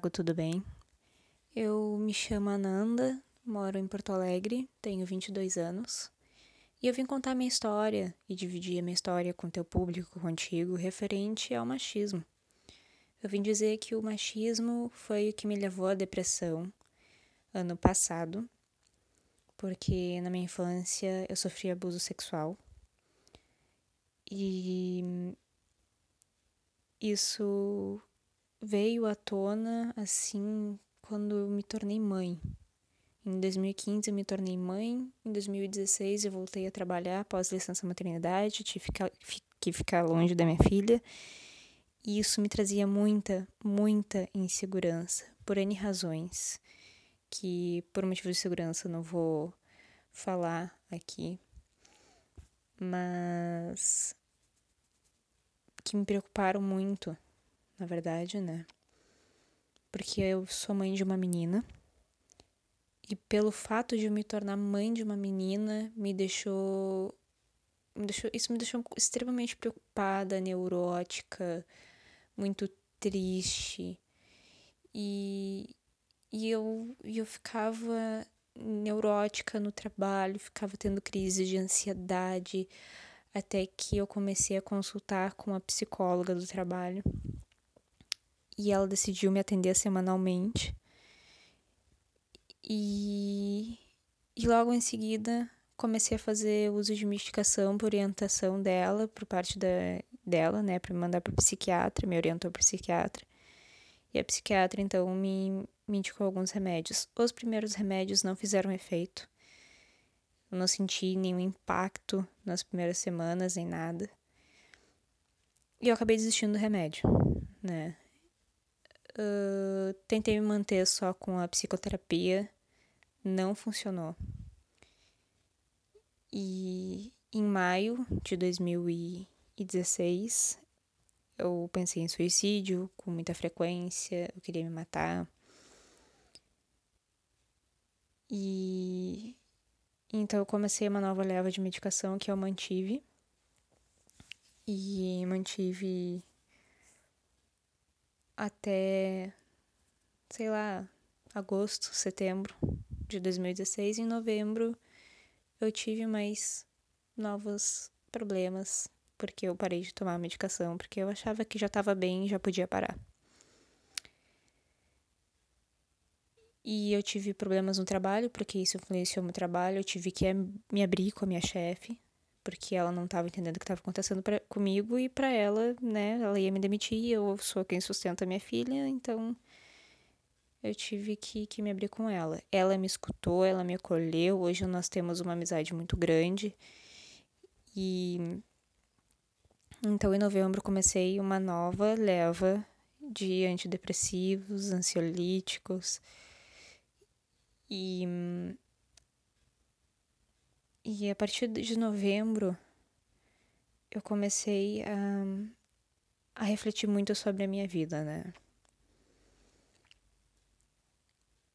Tiago, tudo bem? Eu me chamo Ananda, moro em Porto Alegre, tenho 22 anos. E eu vim contar minha história e dividir a minha história com teu público, contigo, referente ao machismo. Eu vim dizer que o machismo foi o que me levou à depressão ano passado, porque na minha infância eu sofri abuso sexual. E isso veio à tona assim quando eu me tornei mãe. Em 2015 eu me tornei mãe, em 2016 eu voltei a trabalhar após licença maternidade, tive que ficar longe da minha filha. E isso me trazia muita, muita insegurança, por N razões, que por motivo de segurança não vou falar aqui, mas que me preocuparam muito na verdade, né? Porque eu sou mãe de uma menina. E pelo fato de eu me tornar mãe de uma menina, me deixou. Me deixou isso me deixou extremamente preocupada, neurótica, muito triste. E, e eu, eu ficava neurótica no trabalho, ficava tendo crises de ansiedade, até que eu comecei a consultar com a psicóloga do trabalho e ela decidiu me atender semanalmente. E, e logo em seguida comecei a fazer uso de medicação por orientação dela, por parte da, dela, né, para me mandar para psiquiatra, me orientou para psiquiatra. E a psiquiatra então me, me indicou alguns remédios. Os primeiros remédios não fizeram efeito. Eu não senti nenhum impacto nas primeiras semanas, nem nada. E eu acabei desistindo do remédio, né? Tentei me manter só com a psicoterapia, não funcionou. E em maio de 2016, eu pensei em suicídio com muita frequência, eu queria me matar. E então eu comecei uma nova leva de medicação que eu mantive. E mantive até, sei lá, agosto, setembro de 2016. Em novembro eu tive mais novos problemas porque eu parei de tomar a medicação, porque eu achava que já estava bem e já podia parar. E eu tive problemas no trabalho, porque isso influenciou meu trabalho. Eu tive que me abrir com a minha chefe, porque ela não estava entendendo o que estava acontecendo pra, comigo e para ela, né, ela ia me demitir, eu sou quem sustenta minha filha, então eu tive que, que me abrir com ela. Ela me escutou, ela me acolheu, hoje nós temos uma amizade muito grande e então em novembro comecei uma nova leva de antidepressivos, ansiolíticos e e a partir de novembro, eu comecei a, a refletir muito sobre a minha vida, né?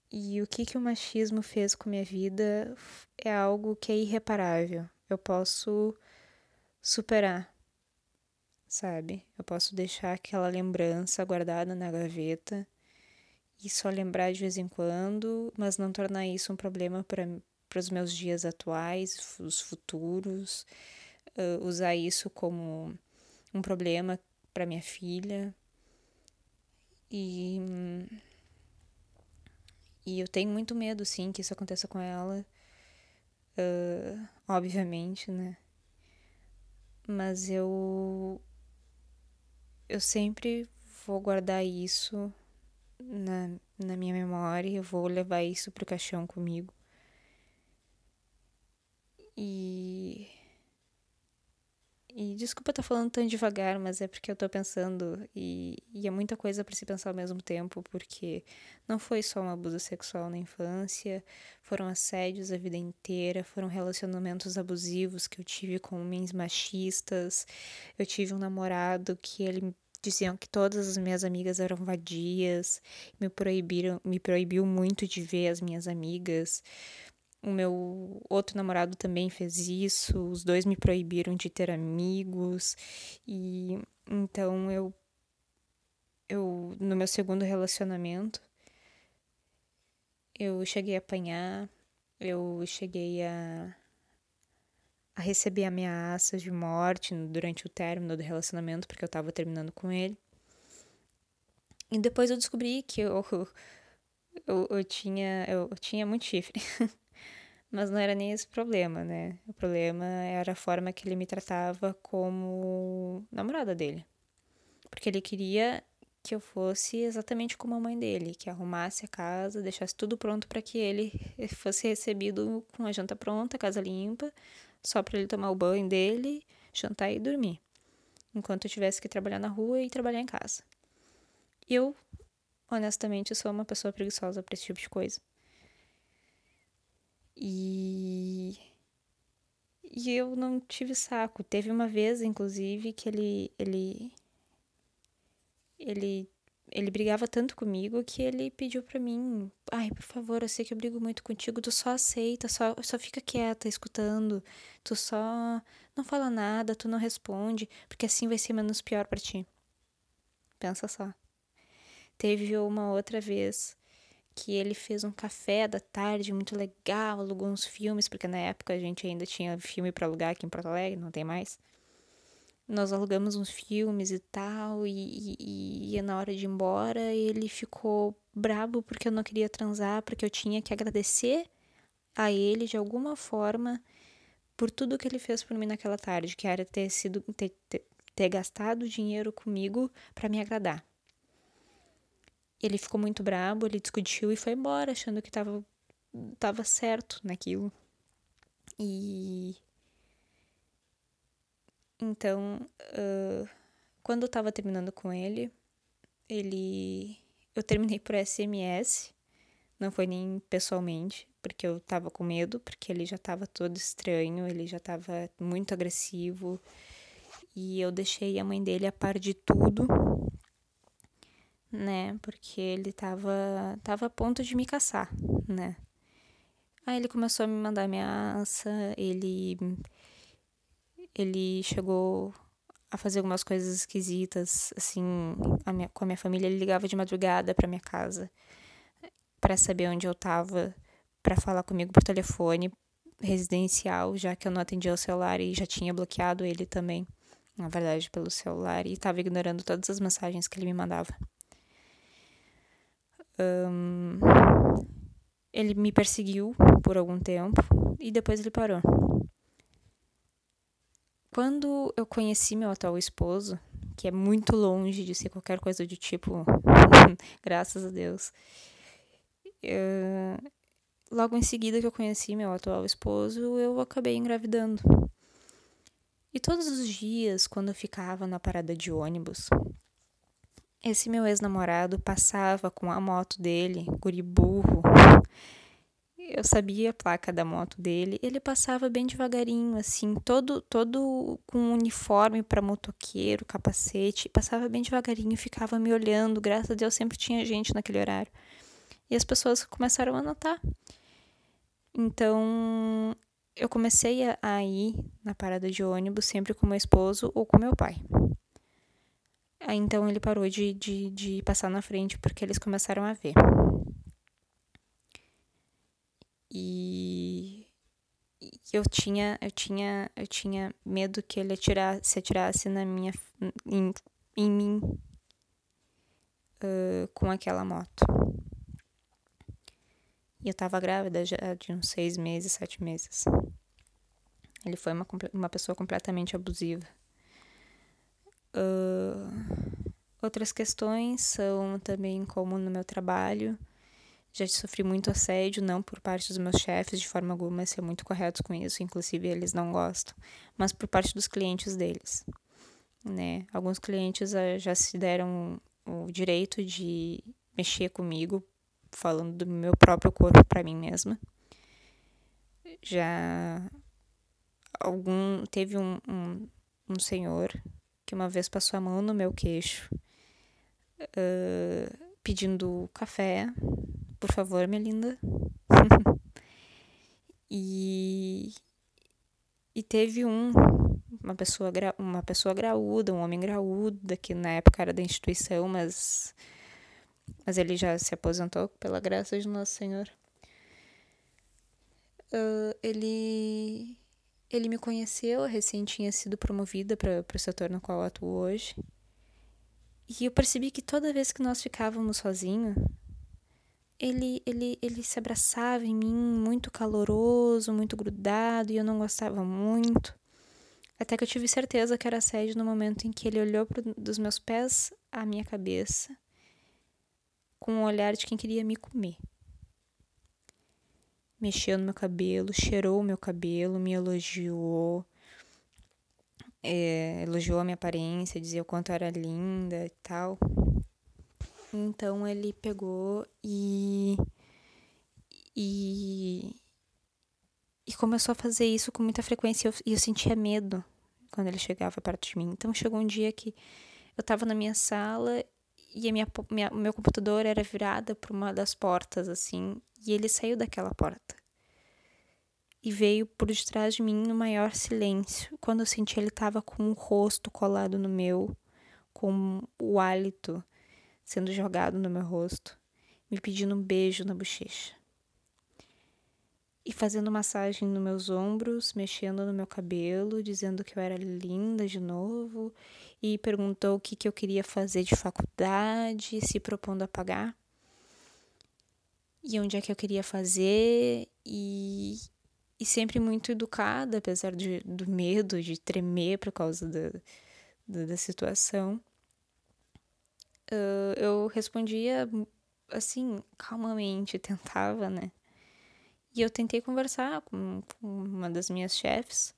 E o que, que o machismo fez com a minha vida é algo que é irreparável. Eu posso superar, sabe? Eu posso deixar aquela lembrança guardada na gaveta e só lembrar de vez em quando, mas não tornar isso um problema para os meus dias atuais, os futuros, uh, usar isso como um problema para minha filha. E, e eu tenho muito medo, sim, que isso aconteça com ela. Uh, obviamente, né? Mas eu. Eu sempre vou guardar isso na, na minha memória, eu vou levar isso pro caixão comigo. E. E desculpa estar tá falando tão devagar, mas é porque eu tô pensando e, e é muita coisa para se pensar ao mesmo tempo, porque não foi só um abuso sexual na infância, foram assédios a vida inteira, foram relacionamentos abusivos que eu tive com homens machistas. Eu tive um namorado que ele diziam que todas as minhas amigas eram vadias, me proibiram, me proibiu muito de ver as minhas amigas. O meu outro namorado também fez isso, os dois me proibiram de ter amigos, e então eu eu no meu segundo relacionamento, eu cheguei a apanhar, eu cheguei a, a receber ameaças de morte durante o término do relacionamento, porque eu tava terminando com ele. E depois eu descobri que eu, eu, eu tinha, eu, eu tinha muito chifre. Mas não era nem esse o problema, né? O problema era a forma que ele me tratava como namorada dele. Porque ele queria que eu fosse exatamente como a mãe dele, que arrumasse a casa, deixasse tudo pronto para que ele fosse recebido com a janta pronta, a casa limpa, só para ele tomar o banho dele, jantar e dormir. Enquanto eu tivesse que trabalhar na rua e trabalhar em casa. Eu, honestamente, sou uma pessoa preguiçosa para esse tipo de coisa. E e eu não tive saco. Teve uma vez, inclusive, que ele ele ele ele brigava tanto comigo que ele pediu para mim, ai, por favor, eu sei que eu brigo muito contigo, tu só aceita, só só fica quieta escutando, tu só não fala nada, tu não responde, porque assim vai ser menos pior para ti. Pensa só. Teve uma outra vez que ele fez um café da tarde muito legal, alugou uns filmes, porque na época a gente ainda tinha filme para alugar aqui em Porto Alegre, não tem mais nós alugamos uns filmes e tal, e, e, e na hora de ir embora ele ficou brabo porque eu não queria transar, porque eu tinha que agradecer a ele de alguma forma por tudo que ele fez por mim naquela tarde, que era ter sido ter, ter, ter gastado dinheiro comigo para me agradar. Ele ficou muito brabo, ele discutiu e foi embora, achando que tava, tava certo naquilo. E então, uh, quando eu tava terminando com ele, ele. Eu terminei por SMS, não foi nem pessoalmente, porque eu tava com medo, porque ele já tava todo estranho, ele já tava muito agressivo. E eu deixei a mãe dele a par de tudo, né? Porque ele tava, tava a ponto de me caçar, né? Aí ele começou a me mandar ameaça, ele ele chegou a fazer algumas coisas esquisitas, assim, minha, com a minha família. Ele ligava de madrugada para minha casa para saber onde eu tava, para falar comigo por telefone residencial, já que eu não atendia o celular e já tinha bloqueado ele também, na verdade, pelo celular e estava ignorando todas as mensagens que ele me mandava. Um, ele me perseguiu por algum tempo e depois ele parou. Quando eu conheci meu atual esposo, que é muito longe de ser qualquer coisa do tipo, graças a Deus, eu, logo em seguida que eu conheci meu atual esposo, eu acabei engravidando. E todos os dias, quando eu ficava na parada de ônibus, esse meu ex-namorado passava com a moto dele, guri burro, eu sabia a placa da moto dele, ele passava bem devagarinho, assim, todo todo com um uniforme para motoqueiro, capacete, passava bem devagarinho, ficava me olhando, graças a Deus sempre tinha gente naquele horário. E as pessoas começaram a notar. Então, eu comecei a ir na parada de ônibus sempre com meu esposo ou com meu pai. Aí, então ele parou de, de, de passar na frente porque eles começaram a ver. E, eu tinha eu tinha eu tinha medo que ele atirasse, se atirasse na minha em, em mim uh, com aquela moto. E eu tava grávida já de uns seis meses, sete meses. Ele foi uma, uma pessoa completamente abusiva. Uh, outras questões são também como no meu trabalho já sofri muito assédio, não por parte dos meus chefes, de forma alguma, ser muito corretos com isso, inclusive eles não gostam, mas por parte dos clientes deles. Né? Alguns clientes uh, já se deram o direito de mexer comigo, falando do meu próprio corpo para mim mesma. Já algum teve um, um, um, senhor que uma vez passou a mão no meu queixo, uh, pedindo café por favor, minha linda. e, e teve um, uma pessoa, uma pessoa graúda, um homem graúdo, que na época era da instituição, mas, mas ele já se aposentou, pela graça de Nosso Senhor. Uh, ele, ele me conheceu, recém tinha sido promovida para o setor no qual atuo hoje. E eu percebi que toda vez que nós ficávamos sozinhos, ele, ele, ele se abraçava em mim, muito caloroso, muito grudado, e eu não gostava muito. Até que eu tive certeza que era assédio no momento em que ele olhou pro, dos meus pés à minha cabeça, com um olhar de quem queria me comer. Mexeu no meu cabelo, cheirou o meu cabelo, me elogiou, é, elogiou a minha aparência, dizia o quanto eu era linda e tal. Então ele pegou e. E. E começou a fazer isso com muita frequência e eu, eu sentia medo quando ele chegava perto de mim. Então chegou um dia que eu estava na minha sala e a minha, minha, o meu computador era virado para uma das portas, assim, e ele saiu daquela porta. E veio por detrás de mim no maior silêncio. Quando eu senti ele estava com o rosto colado no meu, com o hálito sendo jogado no meu rosto, me pedindo um beijo na bochecha. E fazendo massagem nos meus ombros, mexendo no meu cabelo, dizendo que eu era linda de novo, e perguntou o que, que eu queria fazer de faculdade, se propondo a pagar, e onde é que eu queria fazer, e, e sempre muito educada, apesar de, do medo, de tremer por causa da, da, da situação uh, eu respondia assim, calmamente, tentava, né? E eu tentei conversar com, com uma das minhas chefes.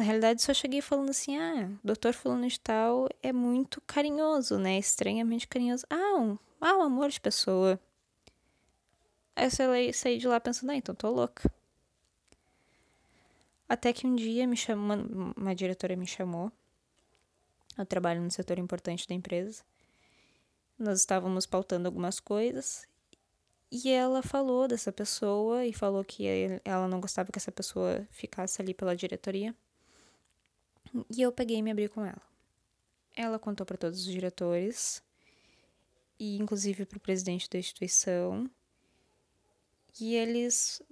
Na realidade, só cheguei falando assim: ah, doutor fulano de tal é muito carinhoso, né? Estranhamente carinhoso. Ah, um, ah, um amor de pessoa. Aí eu saí de lá pensando: ah, então tô louca. Até que um dia me chamou, uma, uma diretora me chamou eu trabalho no setor importante da empresa. Nós estávamos pautando algumas coisas e ela falou dessa pessoa e falou que ela não gostava que essa pessoa ficasse ali pela diretoria. E eu peguei e me abri com ela. Ela contou para todos os diretores e inclusive para o presidente da instituição. E eles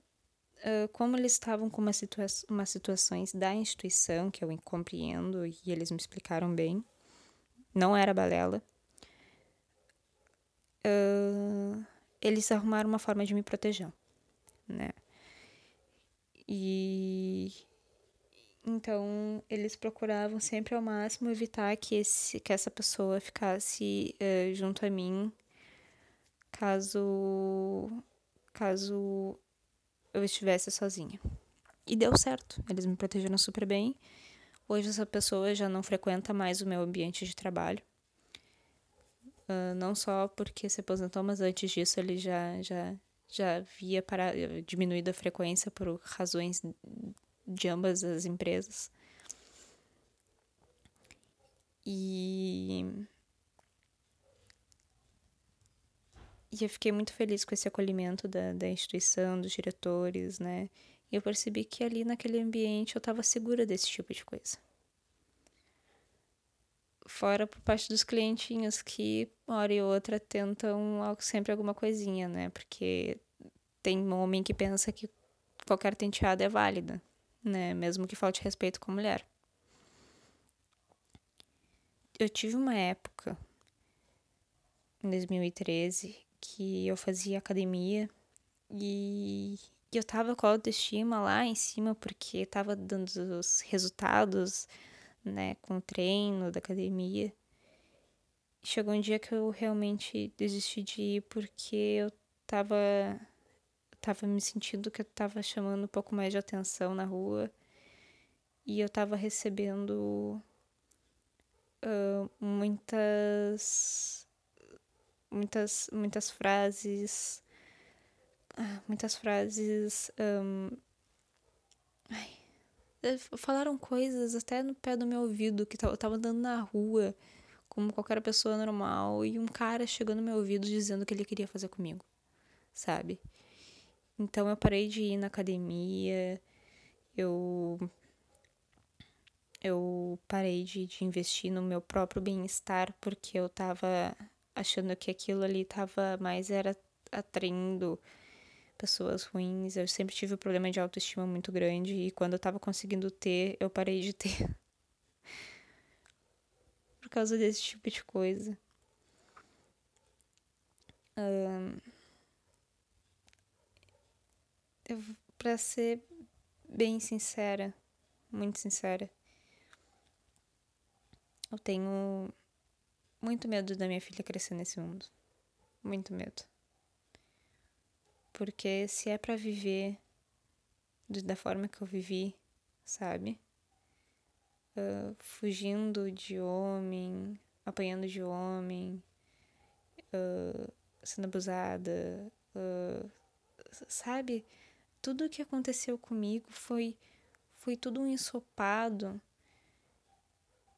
uh, como eles estavam com uma situa umas situações da instituição, que eu compreendo e eles me explicaram bem, não era balela, uh, eles arrumaram uma forma de me proteger, né? E então eles procuravam sempre ao máximo evitar que, esse, que essa pessoa ficasse uh, junto a mim caso caso eu estivesse sozinha. E deu certo, eles me protegeram super bem. Hoje essa pessoa já não frequenta mais o meu ambiente de trabalho. Uh, não só porque se aposentou, mas antes disso ele já, já, já havia para, diminuído a frequência por razões de ambas as empresas. E E eu fiquei muito feliz com esse acolhimento da, da instituição, dos diretores, né? E eu percebi que ali naquele ambiente eu estava segura desse tipo de coisa. Fora por parte dos clientinhos que, uma hora e outra, tentam sempre alguma coisinha, né? Porque tem um homem que pensa que qualquer tenteada é válida, né? Mesmo que falte respeito com a mulher. Eu tive uma época, em 2013, que eu fazia academia e eu tava com a autoestima lá em cima porque tava dando os resultados, né, com o treino da academia. Chegou um dia que eu realmente desisti de ir porque eu tava tava me sentindo que eu tava chamando um pouco mais de atenção na rua e eu tava recebendo uh, muitas muitas, muitas frases. Ah, muitas frases. Um, ai, eh, falaram coisas até no pé do meu ouvido, que eu tava andando na rua, como qualquer pessoa normal, e um cara chegou no meu ouvido dizendo que ele queria fazer comigo, sabe? Então eu parei de ir na academia, eu eu parei de, de investir no meu próprio bem-estar porque eu tava achando que aquilo ali tava mais era atraindo pessoas ruins. Eu sempre tive um problema de autoestima muito grande e quando eu tava conseguindo ter, eu parei de ter. Por causa desse tipo de coisa. Um, eu, pra ser bem sincera, muito sincera, eu tenho muito medo da minha filha crescer nesse mundo. Muito medo. Porque se é para viver da forma que eu vivi, sabe? Uh, fugindo de homem, apanhando de homem, uh, sendo abusada, uh, sabe? Tudo o que aconteceu comigo foi, foi tudo um ensopado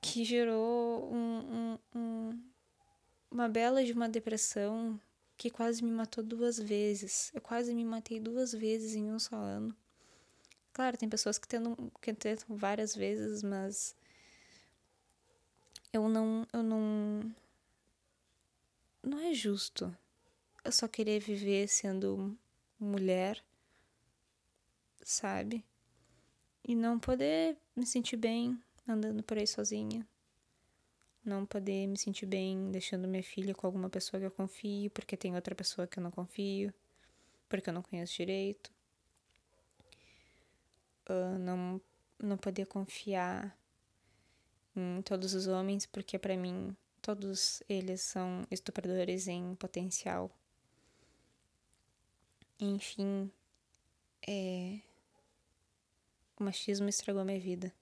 que gerou um, um, um, uma bela de uma depressão que quase me matou duas vezes. Eu quase me matei duas vezes em um só ano. Claro, tem pessoas que tentam, que tentam várias vezes, mas eu não, eu não, não é justo. Eu só querer viver sendo mulher, sabe? E não poder me sentir bem andando por aí sozinha. Não poder me sentir bem deixando minha filha com alguma pessoa que eu confio, porque tem outra pessoa que eu não confio, porque eu não conheço direito. Uh, não, não poder confiar em todos os homens, porque para mim todos eles são estupradores em potencial. Enfim, é... o machismo estragou minha vida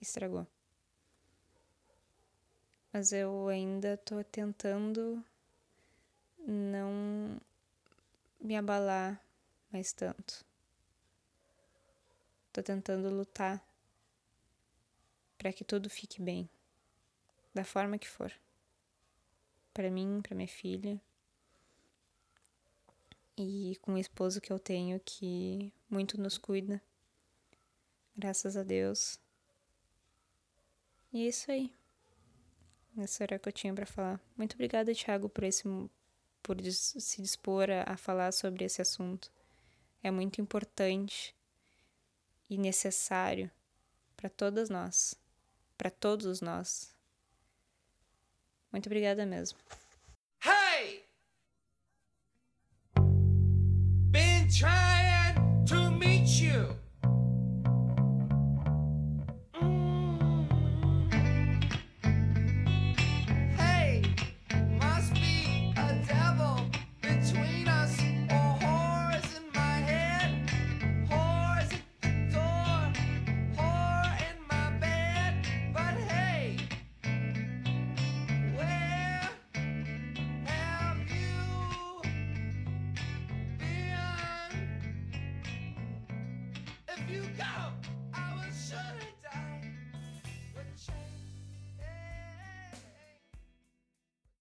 estragou. Mas eu ainda tô tentando não me abalar mais tanto. Tô tentando lutar para que tudo fique bem, da forma que for. Para mim, para minha filha. E com o esposo que eu tenho que muito nos cuida. Graças a Deus. E é isso aí. Essa era o que eu tinha para falar. Muito obrigada, Thiago, por esse por se dispor a, a falar sobre esse assunto. É muito importante e necessário para todas nós, para todos nós. Muito obrigada mesmo. Hey! Been trying